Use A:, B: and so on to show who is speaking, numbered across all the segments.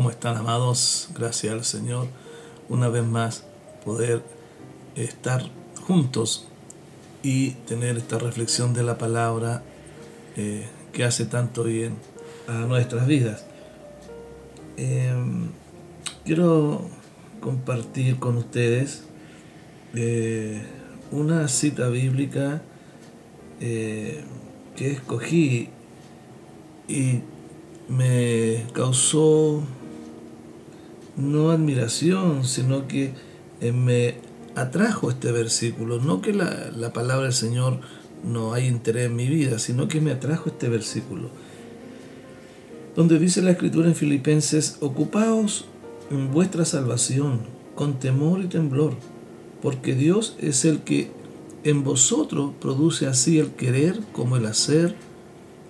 A: ¿Cómo están amados? Gracias al Señor. Una vez más poder estar juntos y tener esta reflexión de la palabra eh, que hace tanto bien a nuestras vidas. Em, quiero compartir con ustedes eh, una cita bíblica eh, que escogí y me causó no admiración, sino que eh, me atrajo este versículo. No que la, la, palabra del Señor no hay interés en mi vida, sino que me atrajo este versículo. Donde dice la escritura en Filipenses, ocupaos en vuestra salvación con temor y temblor, porque Dios es el que en vosotros produce así el querer como el hacer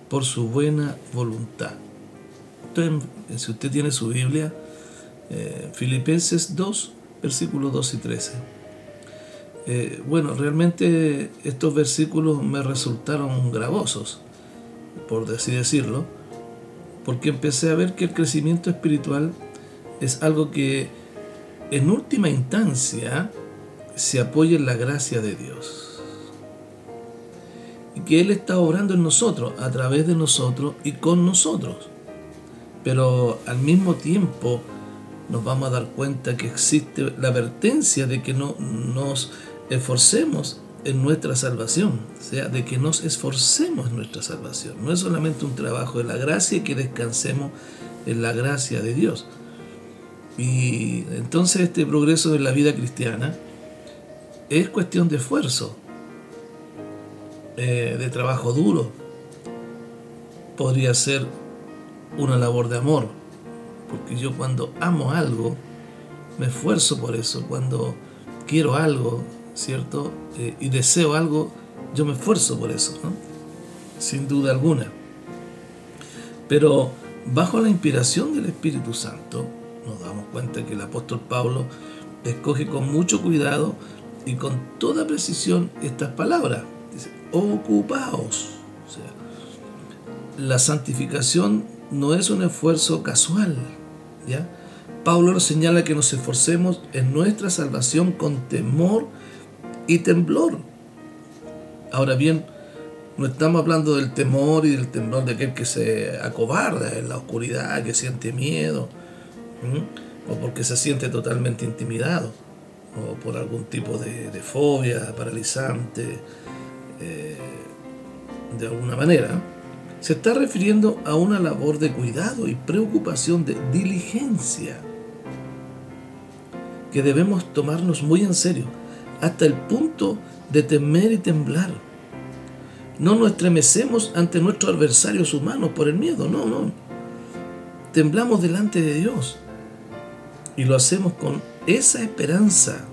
A: por su buena voluntad. Si usted tiene su Biblia, eh, Filipenses 2, versículos 2 y 13. Eh, bueno, realmente estos versículos me resultaron gravosos, por así decirlo, porque empecé a ver que el crecimiento espiritual es algo que en última instancia se apoya en la gracia de Dios. Y que Él está obrando en nosotros, a través de nosotros y con nosotros. Pero al mismo tiempo nos vamos a dar cuenta que existe la advertencia de que no nos esforcemos en nuestra salvación, o sea, de que nos esforcemos en nuestra salvación. No es solamente un trabajo de la gracia y que descansemos en la gracia de Dios. Y entonces este progreso de la vida cristiana es cuestión de esfuerzo, eh, de trabajo duro. Podría ser una labor de amor, porque yo cuando amo algo, me esfuerzo por eso, cuando quiero algo, ¿cierto? Eh, y deseo algo, yo me esfuerzo por eso, ¿no? sin duda alguna. Pero bajo la inspiración del Espíritu Santo, nos damos cuenta que el apóstol Pablo escoge con mucho cuidado y con toda precisión estas palabras. Dice, ocupaos. O sea, la santificación no es un esfuerzo casual, Pablo nos señala que nos esforcemos en nuestra salvación con temor y temblor. Ahora bien, no estamos hablando del temor y del temblor de aquel que se acobarda en la oscuridad, que siente miedo, o porque se siente totalmente intimidado, o por algún tipo de, fobia paralizante, eh, de alguna manera se está refiriendo a una labor de cuidado y preocupación de diligencia que debemos tomarnos muy en serio, hasta el punto de temer y temblar. No nos estremecemos ante nuestros adversarios humanos por el miedo, no, no. Temblamos delante de Dios y lo hacemos con esa esperanza,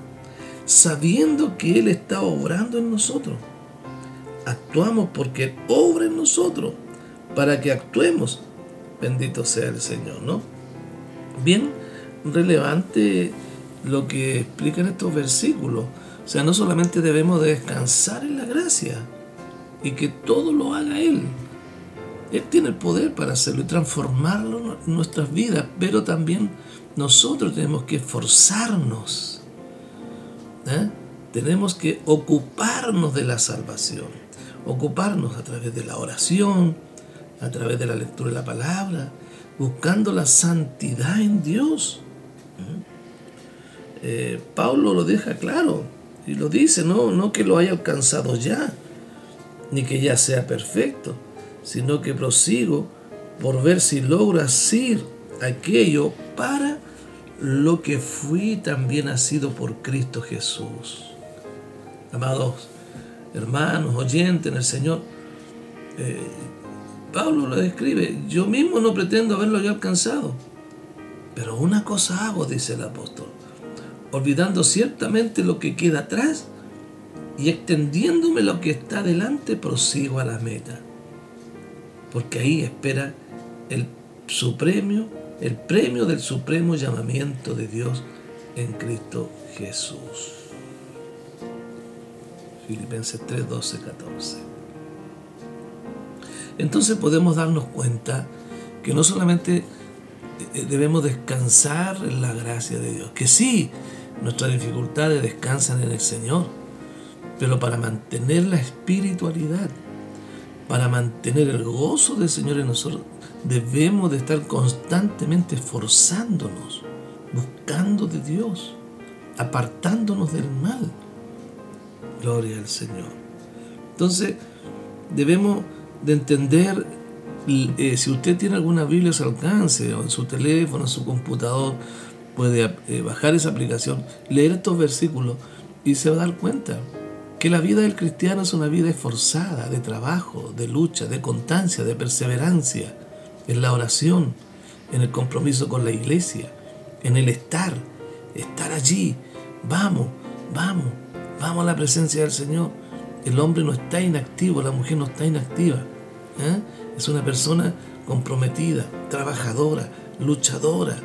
A: sabiendo que Él está obrando en nosotros. Actuamos porque obra en nosotros para que actuemos. Bendito sea el Señor, ¿no? Bien relevante lo que explican estos versículos. O sea, no solamente debemos descansar en la gracia y que todo lo haga Él. Él tiene el poder para hacerlo y transformarlo en nuestras vidas, pero también nosotros tenemos que esforzarnos. ¿eh? Tenemos que ocuparnos de la salvación, ocuparnos a través de la oración, a través de la lectura de la palabra, buscando la santidad en Dios. ¿Mm? Eh, Pablo lo deja claro y lo dice, no, no que lo haya alcanzado ya, ni que ya sea perfecto, sino que prosigo por ver si logro hacer aquello para lo que fui también nacido por Cristo Jesús. Amados hermanos, oyentes en el Señor, eh, Pablo lo describe, yo mismo no pretendo haberlo ya alcanzado, Pero una cosa hago, dice el apóstol, olvidando ciertamente lo que queda atrás y extendiéndome lo que está delante, prosigo a la meta. Porque ahí espera el supremo, el premio del supremo llamamiento de Dios en Cristo Jesús. Filipenses 3, 12, 14. Entonces podemos darnos cuenta que no solamente eh, debemos descansar en la gracia de Dios, que sí, nuestras dificultades descansan en el Señor, pero para mantener la espiritualidad, para mantener el gozo del Señor en nosotros, debemos de estar constantemente esforzándonos, buscando de Dios, apartándonos del mal. Gloria al Señor. Entonces, debemos de entender, eh, si usted tiene alguna Biblia a su alcance, o en su teléfono, en su computador, puede eh, bajar esa aplicación, leer estos versículos y se va a dar cuenta que la vida del cristiano es una vida esforzada, de trabajo, de lucha, de constancia, de perseverancia, en la oración, en el compromiso con la iglesia, en el estar, estar allí. Vamos, vamos, vamos a la presencia del Señor. El hombre no está inactivo, la mujer no está inactiva. ¿eh? Es una persona comprometida, trabajadora, luchadora,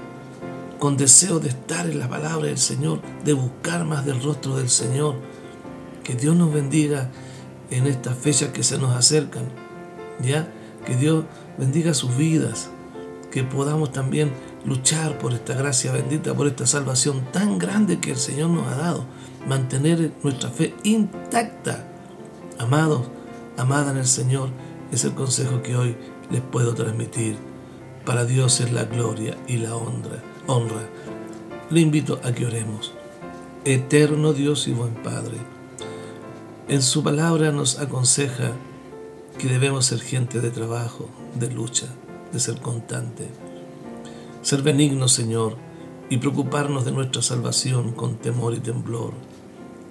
A: con deseo de estar en la palabra del Señor, de buscar más del rostro del Señor que Dios nos bendiga en estas fechas que se nos acercan. ¿Ya? Que Dios bendiga sus vidas. Que podamos también luchar por esta gracia bendita, por esta salvación tan grande que el Señor nos ha dado. Mantener nuestra fe intacta. Amados, amada en el Señor, es el consejo que hoy les puedo transmitir. Para Dios es la gloria y la honra. honra. Le invito a que oremos. Eterno Dios y buen Padre en su palabra nos aconseja que debemos ser gente de trabajo, de lucha, de ser constante. Ser benignos, Señor, y preocuparnos de nuestra salvación con temor y temblor.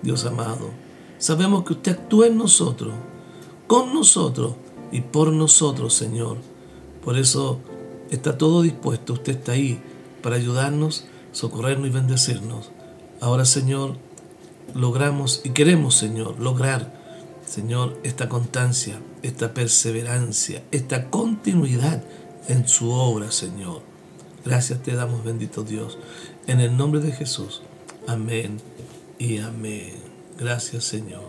A: Dios amado, sabemos que usted actúa en nosotros, con nosotros y por nosotros, Señor. Por eso está todo dispuesto, usted está ahí para ayudarnos, socorrernos y bendecirnos. Ahora, Señor, logramos y queremos, Señor, lograr, Señor, esta constancia, esta perseverancia, esta continuidad en su obra, Señor. Gracias te damos, bendito Dios, en el nombre de Jesús. Amén y amén. Gracias, Señor.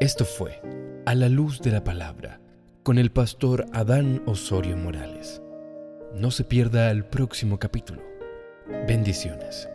B: Esto fue A la luz de la palabra con el pastor Adán Osorio Morales. No se pierda el próximo capítulo. Bendiciones.